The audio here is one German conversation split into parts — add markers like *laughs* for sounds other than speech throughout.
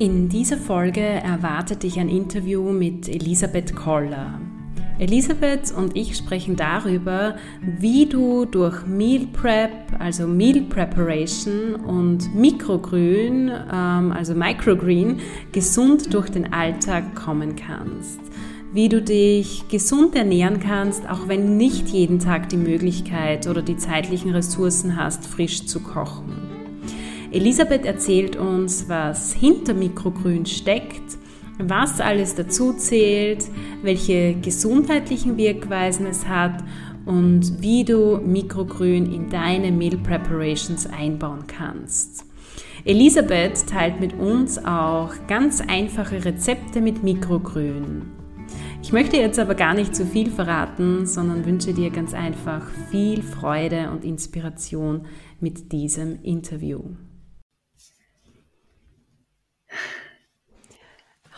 In dieser Folge erwartet dich ein Interview mit Elisabeth Koller. Elisabeth und ich sprechen darüber, wie du durch Meal Prep, also Meal Preparation und Mikrogrün, ähm, also Microgreen, gesund durch den Alltag kommen kannst wie du dich gesund ernähren kannst, auch wenn nicht jeden Tag die Möglichkeit oder die zeitlichen Ressourcen hast, frisch zu kochen. Elisabeth erzählt uns, was hinter Mikrogrün steckt, was alles dazu zählt, welche gesundheitlichen Wirkweisen es hat und wie du Mikrogrün in deine Meal Preparations einbauen kannst. Elisabeth teilt mit uns auch ganz einfache Rezepte mit Mikrogrün. Ich möchte jetzt aber gar nicht zu viel verraten, sondern wünsche dir ganz einfach viel Freude und Inspiration mit diesem Interview.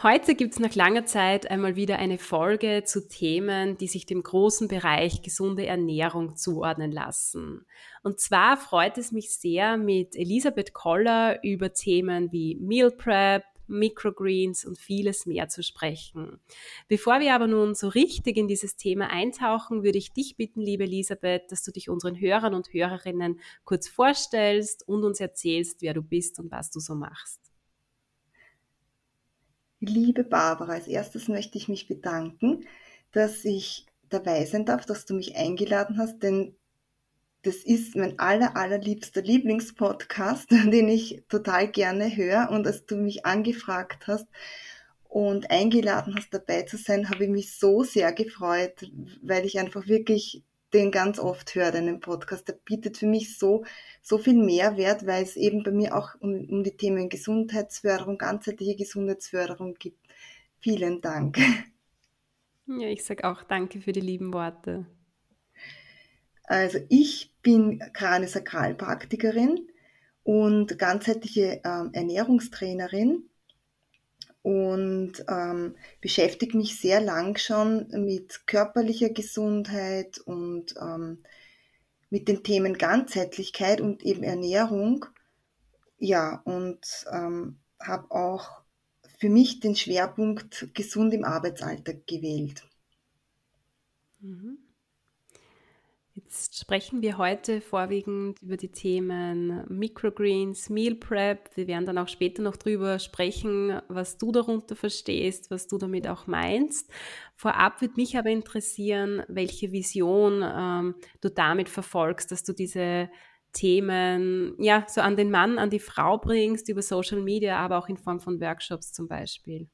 Heute gibt es nach langer Zeit einmal wieder eine Folge zu Themen, die sich dem großen Bereich gesunde Ernährung zuordnen lassen. Und zwar freut es mich sehr, mit Elisabeth Koller über Themen wie Meal Prep, Microgreens und vieles mehr zu sprechen. Bevor wir aber nun so richtig in dieses Thema eintauchen, würde ich dich bitten, liebe Elisabeth, dass du dich unseren Hörern und Hörerinnen kurz vorstellst und uns erzählst, wer du bist und was du so machst. Liebe Barbara, als erstes möchte ich mich bedanken, dass ich dabei sein darf, dass du mich eingeladen hast, denn das ist mein aller, allerliebster Lieblingspodcast, *laughs* den ich total gerne höre. Und als du mich angefragt hast und eingeladen hast, dabei zu sein, habe ich mich so sehr gefreut, weil ich einfach wirklich den ganz oft höre, deinen Podcast. Der bietet für mich so, so viel Mehrwert, weil es eben bei mir auch um, um die Themen Gesundheitsförderung, ganzheitliche Gesundheitsförderung gibt. Vielen Dank. Ja, ich sage auch danke für die lieben Worte. Also ich bin Kraniosakralpraktikerin und ganzheitliche ähm, Ernährungstrainerin und ähm, beschäftige mich sehr lang schon mit körperlicher Gesundheit und ähm, mit den Themen Ganzheitlichkeit und eben Ernährung. Ja, und ähm, habe auch für mich den Schwerpunkt gesund im Arbeitsalltag gewählt. Mhm. Jetzt sprechen wir heute vorwiegend über die Themen Microgreens, Meal Prep. Wir werden dann auch später noch drüber sprechen, was du darunter verstehst, was du damit auch meinst. Vorab würde mich aber interessieren, welche Vision ähm, du damit verfolgst, dass du diese Themen ja so an den Mann, an die Frau bringst, über Social Media, aber auch in Form von Workshops zum Beispiel.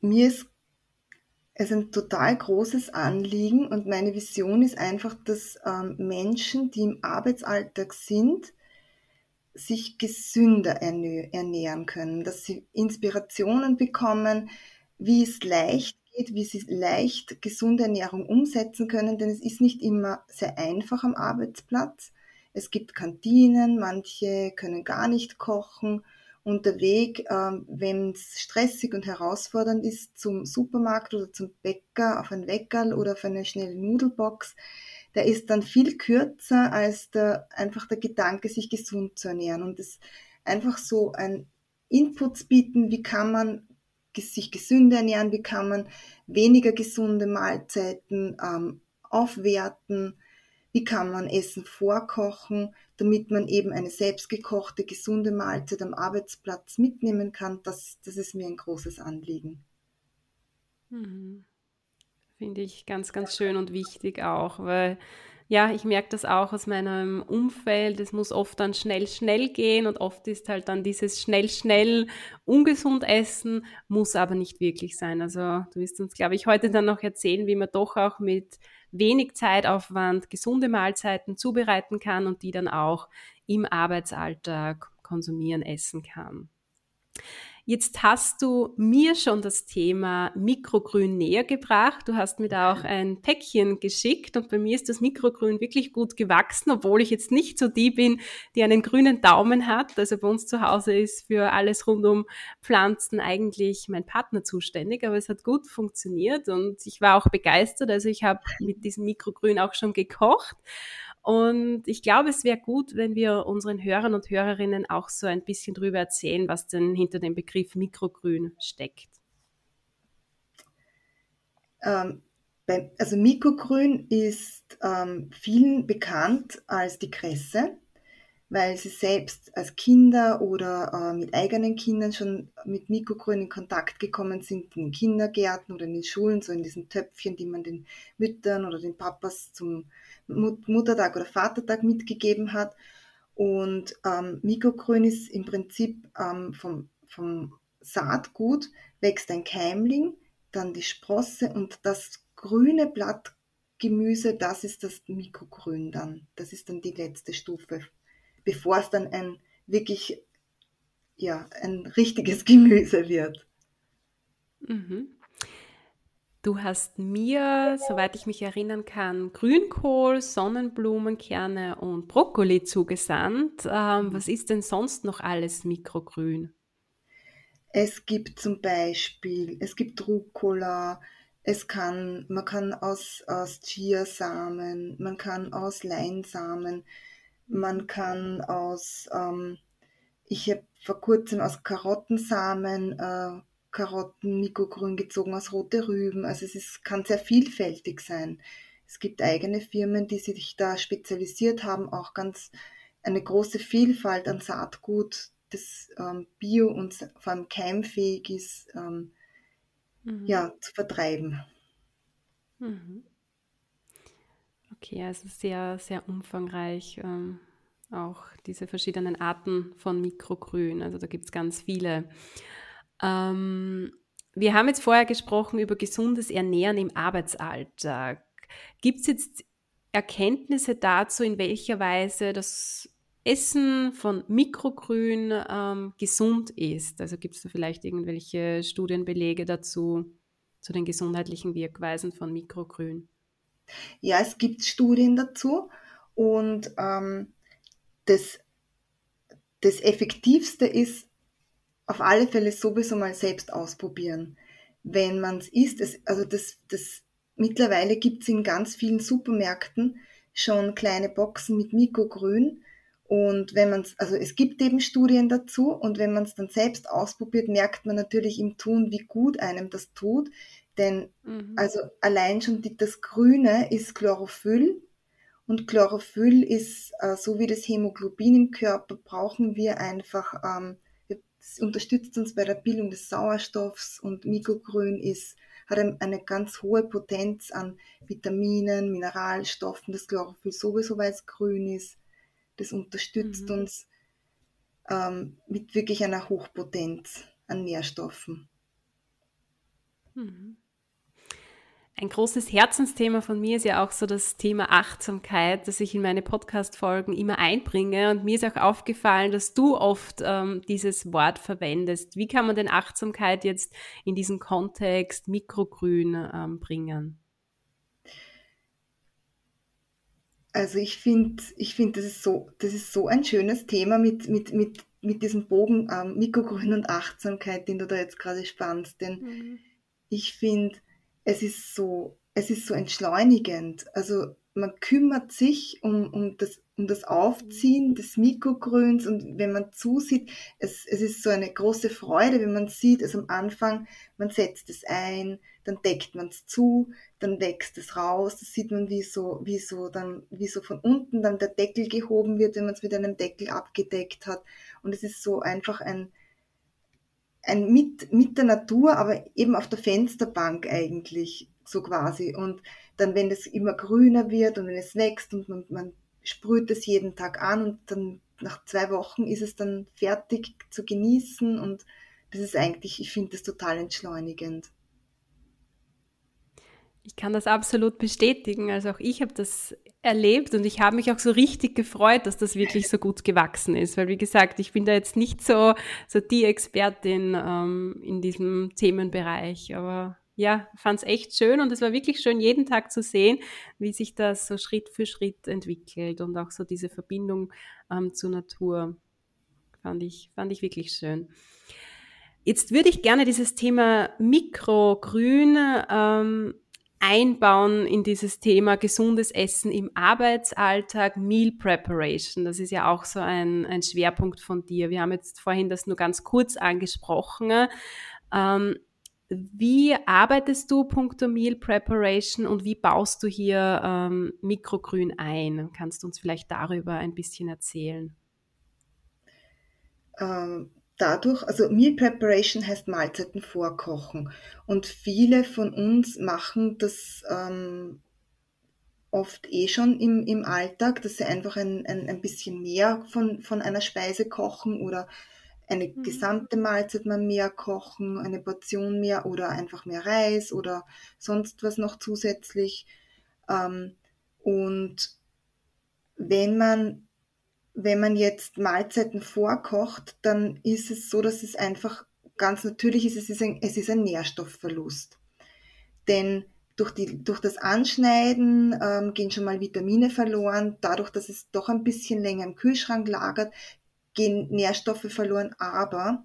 Mir ist es ein total großes Anliegen und meine Vision ist einfach, dass ähm, Menschen, die im Arbeitsalltag sind, sich gesünder ernähren können, dass sie Inspirationen bekommen, wie es leicht geht, wie sie leicht gesunde Ernährung umsetzen können, denn es ist nicht immer sehr einfach am Arbeitsplatz. Es gibt Kantinen, manche können gar nicht kochen Und der Weg, ähm, wenn es stressig und herausfordernd ist, zum Supermarkt oder zum Bäcker, auf ein Weckerl oder auf eine schnelle Nudelbox, der ist dann viel kürzer als der, einfach der Gedanke, sich gesund zu ernähren. Und das einfach so ein Inputs bieten, wie kann man sich gesünder ernähren, wie kann man weniger gesunde Mahlzeiten ähm, aufwerten, wie kann man Essen vorkochen, damit man eben eine selbstgekochte, gesunde Mahlzeit am Arbeitsplatz mitnehmen kann. Das, das ist mir ein großes Anliegen. Mhm. Finde ich ganz, ganz schön und wichtig auch, weil ja, ich merke das auch aus meinem Umfeld. Es muss oft dann schnell, schnell gehen und oft ist halt dann dieses schnell, schnell ungesund essen, muss aber nicht wirklich sein. Also du wirst uns, glaube ich, heute dann noch erzählen, wie man doch auch mit wenig Zeitaufwand gesunde Mahlzeiten zubereiten kann und die dann auch im Arbeitsalltag konsumieren, essen kann. Jetzt hast du mir schon das Thema Mikrogrün näher gebracht. Du hast mir da auch ein Päckchen geschickt und bei mir ist das Mikrogrün wirklich gut gewachsen, obwohl ich jetzt nicht so die bin, die einen grünen Daumen hat. Also bei uns zu Hause ist für alles rund um Pflanzen eigentlich mein Partner zuständig, aber es hat gut funktioniert und ich war auch begeistert. Also ich habe mit diesem Mikrogrün auch schon gekocht und ich glaube, es wäre gut, wenn wir unseren Hörern und Hörerinnen auch so ein bisschen drüber erzählen, was denn hinter dem Begriff Mikrogrün steckt. Ähm, also Mikrogrün ist ähm, vielen bekannt als die Kresse, weil sie selbst als Kinder oder äh, mit eigenen Kindern schon mit Mikrogrün in Kontakt gekommen sind, in Kindergärten oder in den Schulen, so in diesen Töpfchen, die man den Müttern oder den Papas zum Muttertag oder Vatertag mitgegeben hat. Und ähm, Mikrogrün ist im Prinzip ähm, vom, vom Saatgut wächst ein Keimling, dann die Sprosse und das grüne Blattgemüse, das ist das Mikrogrün dann. Das ist dann die letzte Stufe, bevor es dann ein wirklich, ja, ein richtiges *laughs* Gemüse wird. Mhm. Du hast mir, soweit ich mich erinnern kann, Grünkohl, Sonnenblumenkerne und Brokkoli zugesandt. Ähm, was ist denn sonst noch alles Mikrogrün? Es gibt zum Beispiel, es gibt Rucola, es kann, man kann aus, aus Chiasamen, man kann aus Leinsamen, man kann aus, ähm, ich habe vor kurzem aus Karottensamen äh, Karotten, Mikrogrün gezogen aus rote Rüben. Also es ist, kann sehr vielfältig sein. Es gibt eigene Firmen, die sich da spezialisiert haben, auch ganz eine große Vielfalt an Saatgut, das ähm, bio und vor allem keimfähig ist, ähm, mhm. ja, zu vertreiben. Mhm. Okay, also sehr, sehr umfangreich. Ähm, auch diese verschiedenen Arten von Mikrogrün. Also da gibt es ganz viele. Ähm, wir haben jetzt vorher gesprochen über gesundes Ernähren im Arbeitsalltag. Gibt es jetzt Erkenntnisse dazu, in welcher Weise das Essen von Mikrogrün ähm, gesund ist? Also gibt es da vielleicht irgendwelche Studienbelege dazu, zu den gesundheitlichen Wirkweisen von Mikrogrün? Ja, es gibt Studien dazu und ähm, das, das Effektivste ist auf alle Fälle sowieso mal selbst ausprobieren. Wenn man es isst, also das, das mittlerweile gibt es in ganz vielen Supermärkten schon kleine Boxen mit Mikrogrün. Und wenn man es, also es gibt eben Studien dazu und wenn man es dann selbst ausprobiert, merkt man natürlich im Tun, wie gut einem das tut. Denn mhm. also allein schon die, das Grüne ist Chlorophyll und Chlorophyll ist, äh, so wie das Hämoglobin im Körper, brauchen wir einfach ähm, es unterstützt uns bei der Bildung des Sauerstoffs und Mikrogrün ist, hat eine ganz hohe Potenz an Vitaminen, Mineralstoffen, das Chlorophyll sowieso, weil es grün ist. Das unterstützt mhm. uns ähm, mit wirklich einer Hochpotenz an Nährstoffen. Mhm. Ein großes Herzensthema von mir ist ja auch so das Thema Achtsamkeit, das ich in meine Podcast-Folgen immer einbringe. Und mir ist auch aufgefallen, dass du oft ähm, dieses Wort verwendest. Wie kann man denn Achtsamkeit jetzt in diesen Kontext Mikrogrün ähm, bringen? Also ich finde, ich finde, das ist so, das ist so ein schönes Thema mit, mit, mit, mit diesem Bogen ähm, Mikrogrün und Achtsamkeit, den du da jetzt gerade spannst. Denn mhm. ich finde, es ist so, es ist so entschleunigend. Also man kümmert sich um, um, das, um das Aufziehen des Mikrogrüns und wenn man zusieht, es, es ist so eine große Freude, wenn man sieht, also am Anfang, man setzt es ein, dann deckt man es zu, dann wächst es raus, das sieht man, wie so, wie so dann, wie so von unten dann der Deckel gehoben wird, wenn man es mit einem Deckel abgedeckt hat. Und es ist so einfach ein, ein mit, mit der Natur, aber eben auf der Fensterbank eigentlich, so quasi. Und dann, wenn es immer grüner wird und wenn es wächst und man, man sprüht es jeden Tag an und dann nach zwei Wochen ist es dann fertig zu genießen und das ist eigentlich, ich finde das total entschleunigend. Ich kann das absolut bestätigen. Also auch ich habe das erlebt und ich habe mich auch so richtig gefreut, dass das wirklich so gut gewachsen ist. Weil wie gesagt, ich bin da jetzt nicht so, so die Expertin ähm, in diesem Themenbereich. Aber ja, fand es echt schön und es war wirklich schön, jeden Tag zu sehen, wie sich das so Schritt für Schritt entwickelt und auch so diese Verbindung ähm, zur Natur. Fand ich, fand ich wirklich schön. Jetzt würde ich gerne dieses Thema Mikrogrün ähm, einbauen in dieses Thema gesundes Essen im Arbeitsalltag, Meal Preparation. Das ist ja auch so ein, ein Schwerpunkt von dir. Wir haben jetzt vorhin das nur ganz kurz angesprochen. Ähm, wie arbeitest du punkto Meal Preparation und wie baust du hier ähm, Mikrogrün ein? Kannst du uns vielleicht darüber ein bisschen erzählen? Ähm, dadurch, also Meal Preparation heißt Mahlzeiten vorkochen. Und viele von uns machen das ähm, oft eh schon im, im Alltag, dass sie einfach ein, ein, ein bisschen mehr von, von einer Speise kochen oder eine mhm. gesamte Mahlzeit mal mehr kochen, eine Portion mehr oder einfach mehr Reis oder sonst was noch zusätzlich. Ähm, und wenn man wenn man jetzt Mahlzeiten vorkocht, dann ist es so, dass es einfach ganz natürlich ist, es ist ein, es ist ein Nährstoffverlust. Denn durch, die, durch das Anschneiden ähm, gehen schon mal Vitamine verloren. Dadurch, dass es doch ein bisschen länger im Kühlschrank lagert, gehen Nährstoffe verloren. Aber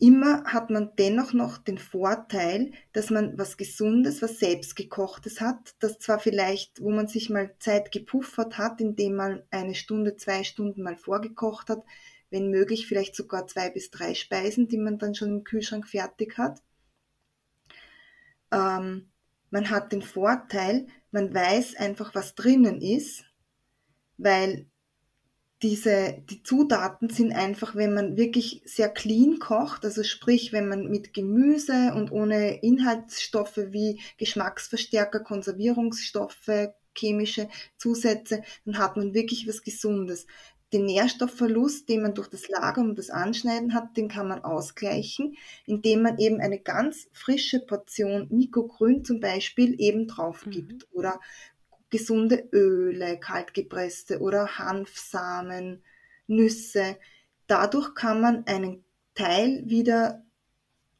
immer hat man dennoch noch den Vorteil, dass man was Gesundes, was selbstgekochtes hat, das zwar vielleicht, wo man sich mal Zeit gepuffert hat, indem man eine Stunde, zwei Stunden mal vorgekocht hat, wenn möglich vielleicht sogar zwei bis drei Speisen, die man dann schon im Kühlschrank fertig hat. Ähm, man hat den Vorteil, man weiß einfach, was drinnen ist, weil diese, die Zutaten sind einfach, wenn man wirklich sehr clean kocht, also sprich, wenn man mit Gemüse und ohne Inhaltsstoffe wie Geschmacksverstärker, Konservierungsstoffe, chemische Zusätze, dann hat man wirklich was Gesundes. Den Nährstoffverlust, den man durch das Lagern und das Anschneiden hat, den kann man ausgleichen, indem man eben eine ganz frische Portion Mikrogrün zum Beispiel eben drauf gibt mhm. oder gesunde Öle, kaltgepresste oder Hanfsamen, Nüsse. Dadurch kann man einen Teil wieder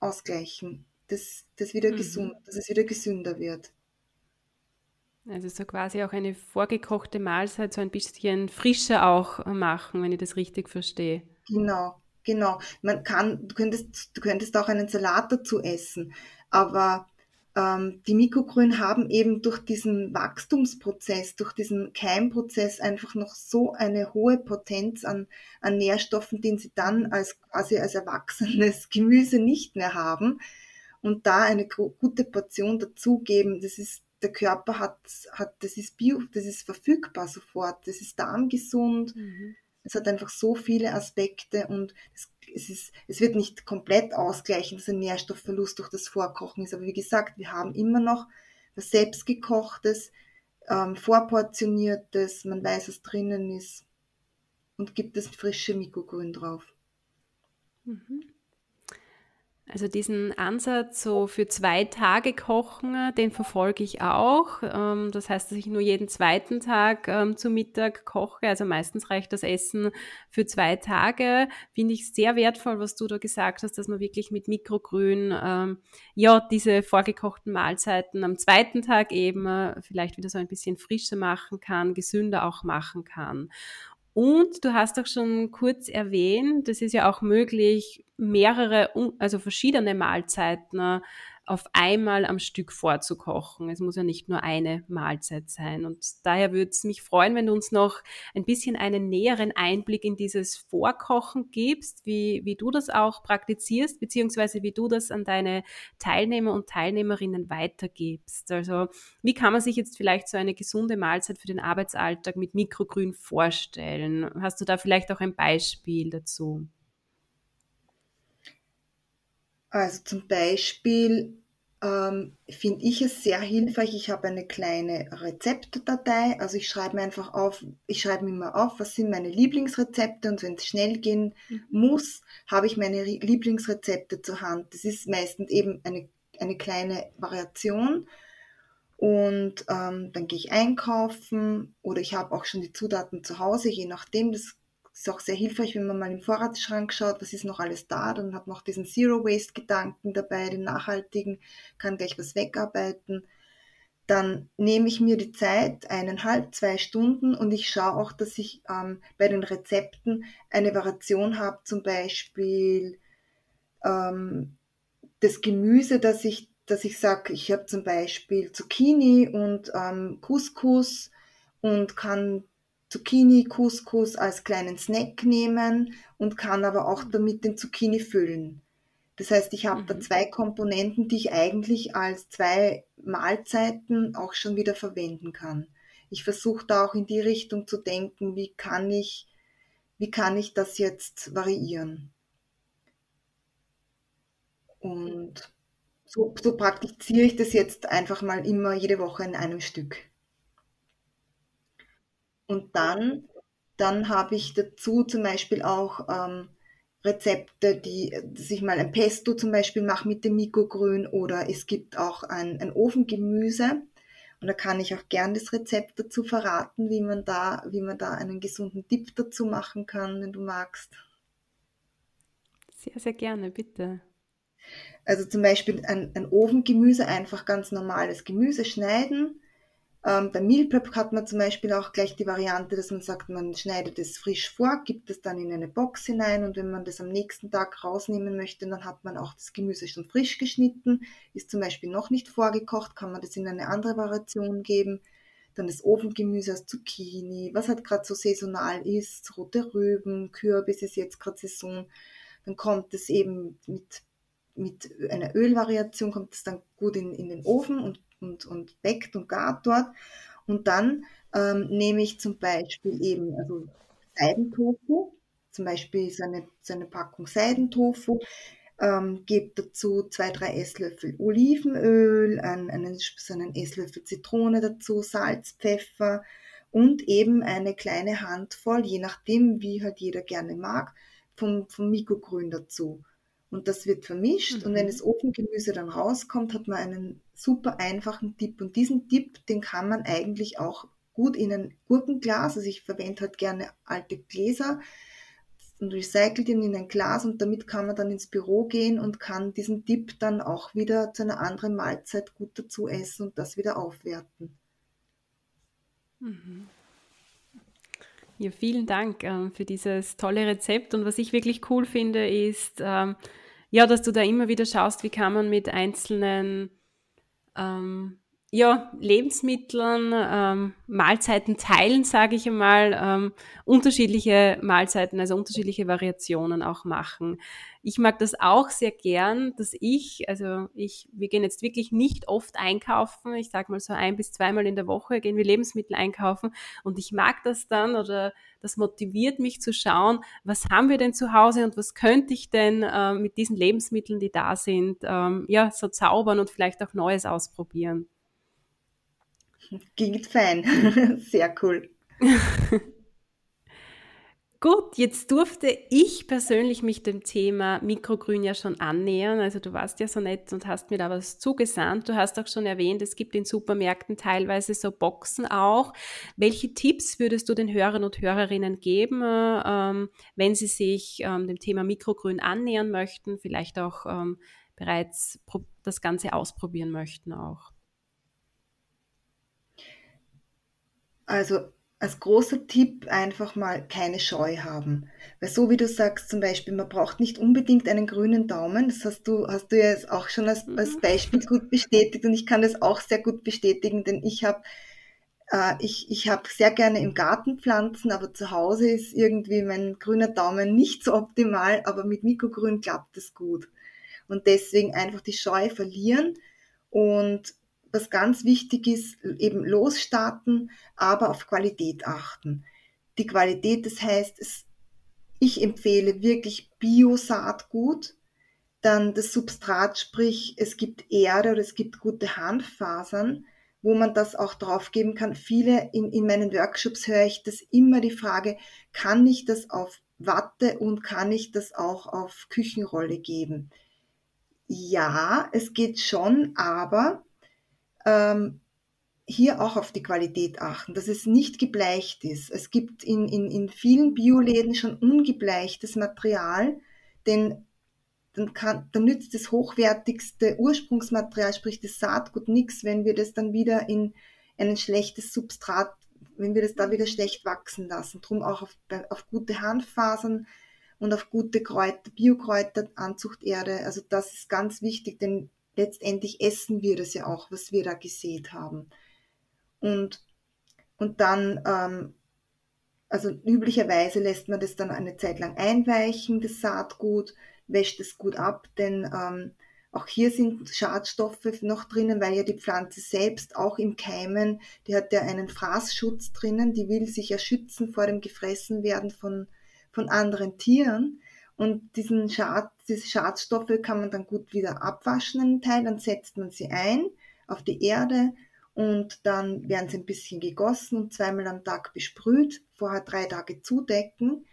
ausgleichen, dass, dass, wieder mhm. gesund, dass es wieder gesünder wird. Also so quasi auch eine vorgekochte Mahlzeit so ein bisschen frischer auch machen, wenn ich das richtig verstehe. Genau, genau. Man kann, du könntest, du könntest auch einen Salat dazu essen, aber die Mikrogrün haben eben durch diesen Wachstumsprozess, durch diesen Keimprozess einfach noch so eine hohe Potenz an, an Nährstoffen, den sie dann als quasi als erwachsenes *laughs* Gemüse nicht mehr haben. Und da eine gute Portion dazugeben, das ist der Körper hat, hat, das ist bio, das ist verfügbar sofort, das ist darmgesund, mhm. es hat einfach so viele Aspekte und es es, ist, es wird nicht komplett ausgleichen, dass ein Nährstoffverlust durch das Vorkochen ist. Aber wie gesagt, wir haben immer noch was selbstgekochtes, ähm, vorportioniertes, man weiß, was drinnen ist und gibt das frische Mikrogrün drauf. Mhm. Also diesen Ansatz so für zwei Tage kochen, den verfolge ich auch. Ähm, das heißt, dass ich nur jeden zweiten Tag ähm, zu Mittag koche. Also meistens reicht das Essen für zwei Tage. Finde ich sehr wertvoll, was du da gesagt hast, dass man wirklich mit Mikrogrün ähm, ja diese vorgekochten Mahlzeiten am zweiten Tag eben äh, vielleicht wieder so ein bisschen frischer machen kann, gesünder auch machen kann. Und du hast auch schon kurz erwähnt, es ist ja auch möglich, mehrere, also verschiedene Mahlzeiten auf einmal am Stück vorzukochen. Es muss ja nicht nur eine Mahlzeit sein. Und daher würde es mich freuen, wenn du uns noch ein bisschen einen näheren Einblick in dieses Vorkochen gibst, wie, wie du das auch praktizierst, beziehungsweise wie du das an deine Teilnehmer und Teilnehmerinnen weitergibst. Also wie kann man sich jetzt vielleicht so eine gesunde Mahlzeit für den Arbeitsalltag mit Mikrogrün vorstellen? Hast du da vielleicht auch ein Beispiel dazu? Also zum Beispiel ähm, finde ich es sehr hilfreich. Ich habe eine kleine Rezeptdatei. Also ich schreibe mir einfach auf, ich schreibe mir immer auf, was sind meine Lieblingsrezepte und wenn es schnell gehen mhm. muss, habe ich meine Lieblingsrezepte zur Hand. Das ist meistens eben eine, eine kleine Variation. Und ähm, dann gehe ich einkaufen oder ich habe auch schon die Zutaten zu Hause, je nachdem. Das ist auch sehr hilfreich, wenn man mal im Vorratsschrank schaut, was ist noch alles da, dann hat man auch diesen Zero-Waste-Gedanken dabei, den nachhaltigen, kann gleich was wegarbeiten. Dann nehme ich mir die Zeit, eineinhalb, zwei Stunden und ich schaue auch, dass ich ähm, bei den Rezepten eine Variation habe, zum Beispiel ähm, das Gemüse, dass ich, dass ich sage, ich habe zum Beispiel Zucchini und ähm, Couscous und kann Zucchini, Couscous als kleinen Snack nehmen und kann aber auch damit den Zucchini füllen. Das heißt, ich habe mhm. da zwei Komponenten, die ich eigentlich als zwei Mahlzeiten auch schon wieder verwenden kann. Ich versuche da auch in die Richtung zu denken, wie kann ich, wie kann ich das jetzt variieren? Und so, so praktiziere ich das jetzt einfach mal immer jede Woche in einem Stück. Und dann, dann habe ich dazu zum Beispiel auch ähm, Rezepte, die, dass ich mal ein Pesto zum Beispiel mache mit dem Mikrogrün oder es gibt auch ein, ein Ofengemüse. Und da kann ich auch gern das Rezept dazu verraten, wie man da, wie man da einen gesunden Dip dazu machen kann, wenn du magst. Sehr, sehr gerne, bitte. Also zum Beispiel ein, ein Ofengemüse, einfach ganz normales Gemüse schneiden, ähm, beim Meal Prep hat man zum Beispiel auch gleich die Variante, dass man sagt, man schneidet es frisch vor, gibt es dann in eine Box hinein und wenn man das am nächsten Tag rausnehmen möchte, dann hat man auch das Gemüse schon frisch geschnitten, ist zum Beispiel noch nicht vorgekocht, kann man das in eine andere Variation geben. Dann das Ofengemüse aus Zucchini, was halt gerade so saisonal ist, rote Rüben, Kürbis ist jetzt gerade Saison. Dann kommt es eben mit, mit einer Ölvariation, kommt es dann gut in, in den Ofen und und, und backt und gart dort. Und dann ähm, nehme ich zum Beispiel eben also Seidentofu, zum Beispiel so eine, so eine Packung Seidentofu, ähm, gebe dazu zwei, drei Esslöffel Olivenöl, einen, einen, so einen Esslöffel Zitrone dazu, Salz, Pfeffer und eben eine kleine Handvoll, je nachdem, wie halt jeder gerne mag, vom, vom Mikrogrün dazu und das wird vermischt. Mhm. Und wenn mhm. das Ofengemüse dann rauskommt, hat man einen super einfachen Tipp. Und diesen Tipp, den kann man eigentlich auch gut in ein Gurkenglas, also ich verwende halt gerne alte Gläser und recycle den in ein Glas und damit kann man dann ins Büro gehen und kann diesen Tipp dann auch wieder zu einer anderen Mahlzeit gut dazu essen und das wieder aufwerten. Mhm. Ja, vielen Dank ähm, für dieses tolle Rezept. Und was ich wirklich cool finde, ist, ähm, ja, dass du da immer wieder schaust, wie kann man mit einzelnen ähm, ja, Lebensmitteln, ähm, Mahlzeiten teilen, sage ich einmal, ähm, unterschiedliche Mahlzeiten, also unterschiedliche Variationen auch machen. Ich mag das auch sehr gern, dass ich, also ich, wir gehen jetzt wirklich nicht oft einkaufen. Ich sage mal so ein bis zweimal in der Woche gehen wir Lebensmittel einkaufen und ich mag das dann oder das motiviert mich zu schauen, was haben wir denn zu Hause und was könnte ich denn äh, mit diesen Lebensmitteln, die da sind, ähm, ja, so zaubern und vielleicht auch Neues ausprobieren. Klingt fein. *laughs* Sehr cool. *laughs* Gut, jetzt durfte ich persönlich mich dem Thema Mikrogrün ja schon annähern. Also du warst ja so nett und hast mir da was zugesandt. Du hast auch schon erwähnt, es gibt in Supermärkten teilweise so Boxen auch. Welche Tipps würdest du den Hörern und Hörerinnen geben, ähm, wenn sie sich ähm, dem Thema Mikrogrün annähern möchten, vielleicht auch ähm, bereits das Ganze ausprobieren möchten auch? Also als großer Tipp einfach mal keine Scheu haben. Weil so wie du sagst, zum Beispiel, man braucht nicht unbedingt einen grünen Daumen. Das hast du, hast du ja jetzt auch schon als, als mhm. Beispiel gut bestätigt und ich kann das auch sehr gut bestätigen, denn ich habe äh, ich, ich habe sehr gerne im Garten Pflanzen, aber zu Hause ist irgendwie mein grüner Daumen nicht so optimal, aber mit Mikrogrün klappt es gut. Und deswegen einfach die Scheu verlieren und was ganz wichtig ist, eben losstarten, aber auf Qualität achten. Die Qualität, das heißt, es, ich empfehle wirklich Bio-Saatgut, dann das Substrat, sprich es gibt Erde oder es gibt gute Hanffasern, wo man das auch draufgeben kann. Viele in, in meinen Workshops höre ich das immer die Frage, kann ich das auf Watte und kann ich das auch auf Küchenrolle geben? Ja, es geht schon, aber ähm, hier auch auf die Qualität achten, dass es nicht gebleicht ist. Es gibt in, in, in vielen Bioläden schon ungebleichtes Material, denn dann, kann, dann nützt das hochwertigste Ursprungsmaterial, sprich das Saatgut, nichts, wenn wir das dann wieder in ein schlechtes Substrat, wenn wir das da wieder schlecht wachsen lassen. Drum auch auf, auf gute Hanffasern und auf gute Kräuter, Biokräuter, Anzuchterde. Also das ist ganz wichtig, denn letztendlich essen wir das ja auch, was wir da gesät haben. Und, und dann, ähm, also üblicherweise lässt man das dann eine Zeit lang einweichen, das Saatgut, wäscht es gut ab, denn ähm, auch hier sind Schadstoffe noch drinnen, weil ja die Pflanze selbst auch im Keimen, die hat ja einen Fraßschutz drinnen, die will sich ja schützen vor dem Gefressenwerden von, von anderen Tieren. Und diesen Schad, diese Schadstoffe kann man dann gut wieder abwaschen, einen Teil, dann setzt man sie ein auf die Erde und dann werden sie ein bisschen gegossen und zweimal am Tag besprüht, vorher drei Tage zudecken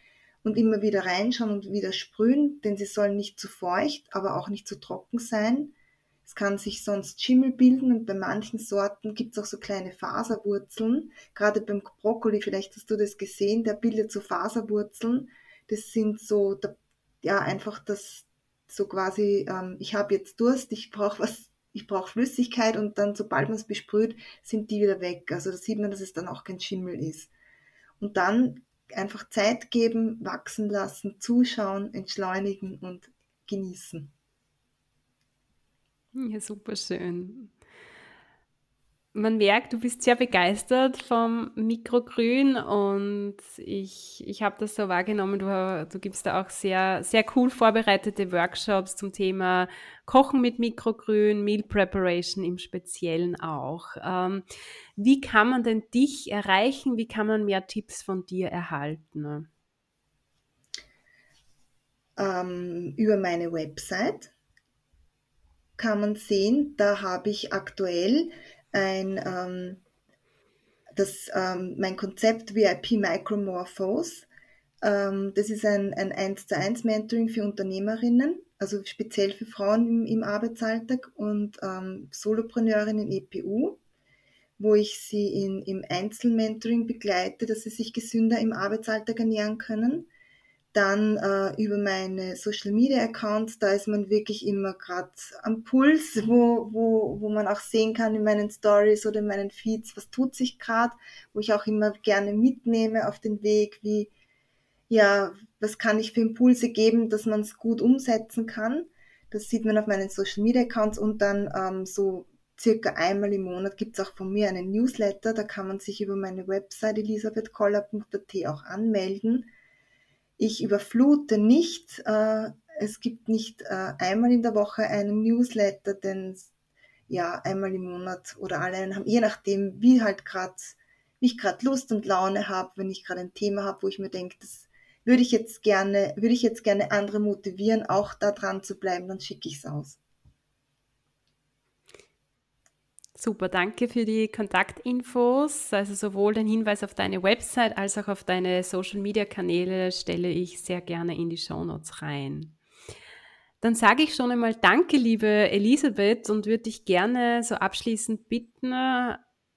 und immer wieder reinschauen und wieder sprühen, denn sie sollen nicht zu feucht, aber auch nicht zu trocken sein. Es kann sich sonst Schimmel bilden und bei manchen Sorten gibt es auch so kleine Faserwurzeln. Gerade beim Brokkoli, vielleicht hast du das gesehen, der bildet so Faserwurzeln. Das sind so, da ja einfach das so quasi, ähm, ich habe jetzt Durst, ich brauche was, ich brauche Flüssigkeit und dann, sobald man es besprüht, sind die wieder weg. Also da sieht man, dass es dann auch kein Schimmel ist. Und dann einfach Zeit geben, wachsen lassen, zuschauen, entschleunigen und genießen. Ja, super schön man merkt, du bist sehr begeistert vom Mikrogrün und ich, ich habe das so wahrgenommen, du, du gibst da auch sehr, sehr cool vorbereitete Workshops zum Thema Kochen mit Mikrogrün, Meal Preparation im Speziellen auch. Ähm, wie kann man denn dich erreichen? Wie kann man mehr Tipps von dir erhalten? Ähm, über meine Website kann man sehen, da habe ich aktuell ein, ähm, das, ähm, mein Konzept VIP Micromorphose. Ähm, das ist ein, ein 1 zu 1 Mentoring für Unternehmerinnen, also speziell für Frauen im, im Arbeitsalltag und ähm, Solopreneurinnen EPU, wo ich sie in, im Einzelmentoring begleite, dass sie sich gesünder im Arbeitsalltag ernähren können dann äh, über meine Social Media Accounts, da ist man wirklich immer gerade am Puls, wo, wo, wo man auch sehen kann in meinen Stories oder in meinen Feeds, was tut sich gerade, wo ich auch immer gerne mitnehme auf den Weg, wie, ja, was kann ich für Impulse geben, dass man es gut umsetzen kann. Das sieht man auf meinen Social Media Accounts und dann ähm, so circa einmal im Monat gibt es auch von mir einen Newsletter, da kann man sich über meine Website elisabethkoller.at auch anmelden ich überflute nicht. Äh, es gibt nicht äh, einmal in der Woche einen Newsletter, denn ja, einmal im Monat oder alle haben, je nachdem, wie halt gerade, wie ich gerade Lust und Laune habe, wenn ich gerade ein Thema habe, wo ich mir denke, das würde ich jetzt gerne, würde ich jetzt gerne andere motivieren, auch da dran zu bleiben, dann schicke ich es aus. Super, danke für die Kontaktinfos. Also sowohl den Hinweis auf deine Website als auch auf deine Social-Media-Kanäle stelle ich sehr gerne in die Shownotes rein. Dann sage ich schon einmal Danke, liebe Elisabeth, und würde dich gerne so abschließend bitten,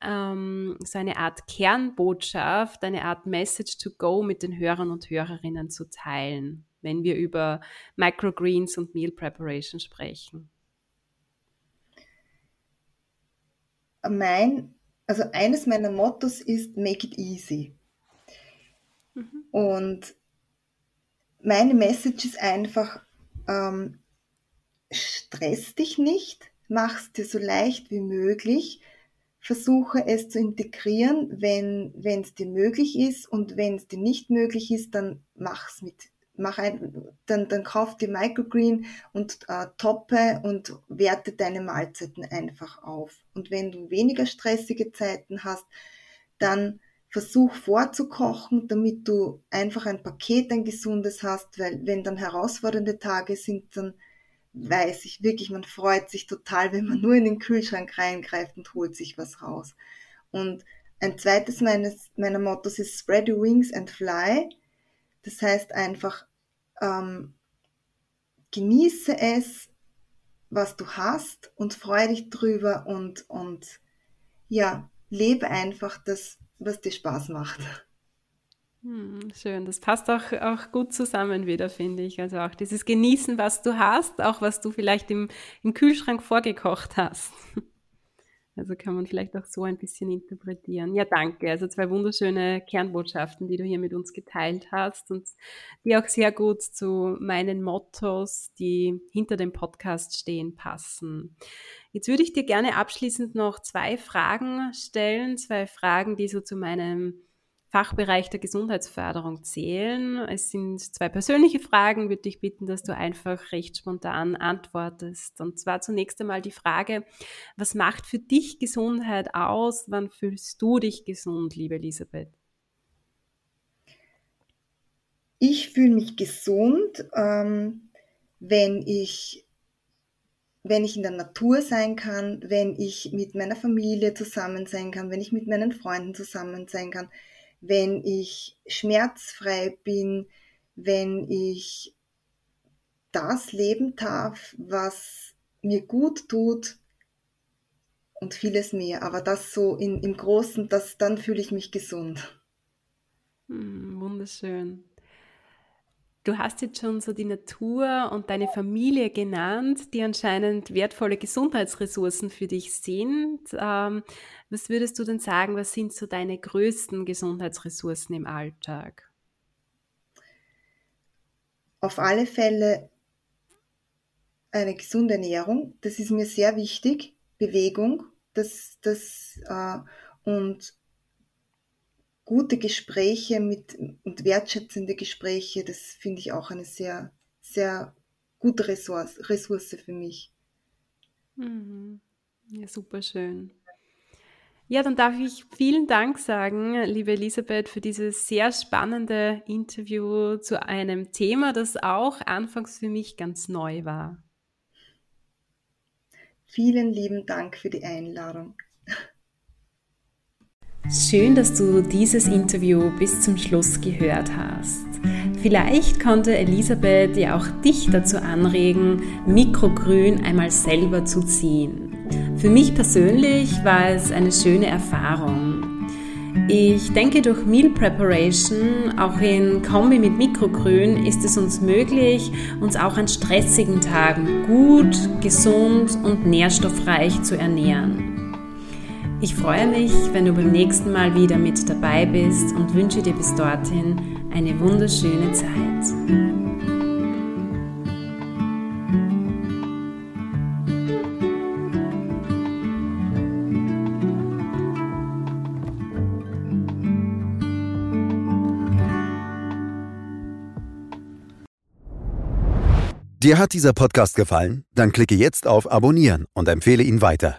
ähm, so eine Art Kernbotschaft, eine Art Message to go mit den Hörern und Hörerinnen zu teilen, wenn wir über Microgreens und Meal Preparation sprechen. Mein, also eines meiner Mottos ist Make it easy. Mhm. Und meine Message ist einfach, ähm, stress dich nicht, mach es dir so leicht wie möglich, versuche es zu integrieren, wenn es dir möglich ist und wenn es dir nicht möglich ist, dann mach es mit mach ein, dann, dann kauf die Microgreen und äh, toppe und werte deine Mahlzeiten einfach auf. Und wenn du weniger stressige Zeiten hast, dann versuch vorzukochen, damit du einfach ein Paket, ein gesundes hast, weil wenn dann herausfordernde Tage sind, dann weiß ich wirklich, man freut sich total, wenn man nur in den Kühlschrank reingreift und holt sich was raus. Und ein zweites meines, meiner Mottos ist Spread your wings and fly. Das heißt einfach, ähm, genieße es, was du hast und freue dich drüber und, und ja, lebe einfach das, was dir Spaß macht. Hm, schön, das passt auch, auch gut zusammen wieder, finde ich. Also auch dieses Genießen, was du hast, auch was du vielleicht im, im Kühlschrank vorgekocht hast. Also kann man vielleicht auch so ein bisschen interpretieren. Ja, danke. Also zwei wunderschöne Kernbotschaften, die du hier mit uns geteilt hast und die auch sehr gut zu meinen Mottos, die hinter dem Podcast stehen, passen. Jetzt würde ich dir gerne abschließend noch zwei Fragen stellen, zwei Fragen, die so zu meinem Fachbereich der Gesundheitsförderung zählen. Es sind zwei persönliche Fragen, würde ich bitten, dass du einfach recht spontan antwortest. Und zwar zunächst einmal die Frage, was macht für dich Gesundheit aus? Wann fühlst du dich gesund, liebe Elisabeth? Ich fühle mich gesund, ähm, wenn ich wenn ich in der Natur sein kann, wenn ich mit meiner Familie zusammen sein kann, wenn ich mit meinen Freunden zusammen sein kann, wenn ich schmerzfrei bin, wenn ich das leben darf, was mir gut tut und vieles mehr. Aber das so in, im Großen, das, dann fühle ich mich gesund. Hm, wunderschön. Du hast jetzt schon so die Natur und deine Familie genannt, die anscheinend wertvolle Gesundheitsressourcen für dich sind. Ähm, was würdest du denn sagen, was sind so deine größten Gesundheitsressourcen im Alltag? Auf alle Fälle eine gesunde Ernährung, das ist mir sehr wichtig. Bewegung, das, das äh, und gute Gespräche mit und wertschätzende Gespräche, das finde ich auch eine sehr, sehr gute Ressource, Ressource für mich. Mhm. Ja, super schön. Ja, dann darf ich vielen Dank sagen, liebe Elisabeth, für dieses sehr spannende Interview zu einem Thema, das auch anfangs für mich ganz neu war. Vielen lieben Dank für die Einladung. Schön, dass du dieses Interview bis zum Schluss gehört hast. Vielleicht konnte Elisabeth ja auch dich dazu anregen, Mikrogrün einmal selber zu ziehen. Für mich persönlich war es eine schöne Erfahrung. Ich denke, durch Meal Preparation, auch in Kombi mit Mikrogrün, ist es uns möglich, uns auch an stressigen Tagen gut, gesund und nährstoffreich zu ernähren. Ich freue mich, wenn du beim nächsten Mal wieder mit dabei bist und wünsche dir bis dorthin eine wunderschöne Zeit. Dir hat dieser Podcast gefallen? Dann klicke jetzt auf Abonnieren und empfehle ihn weiter.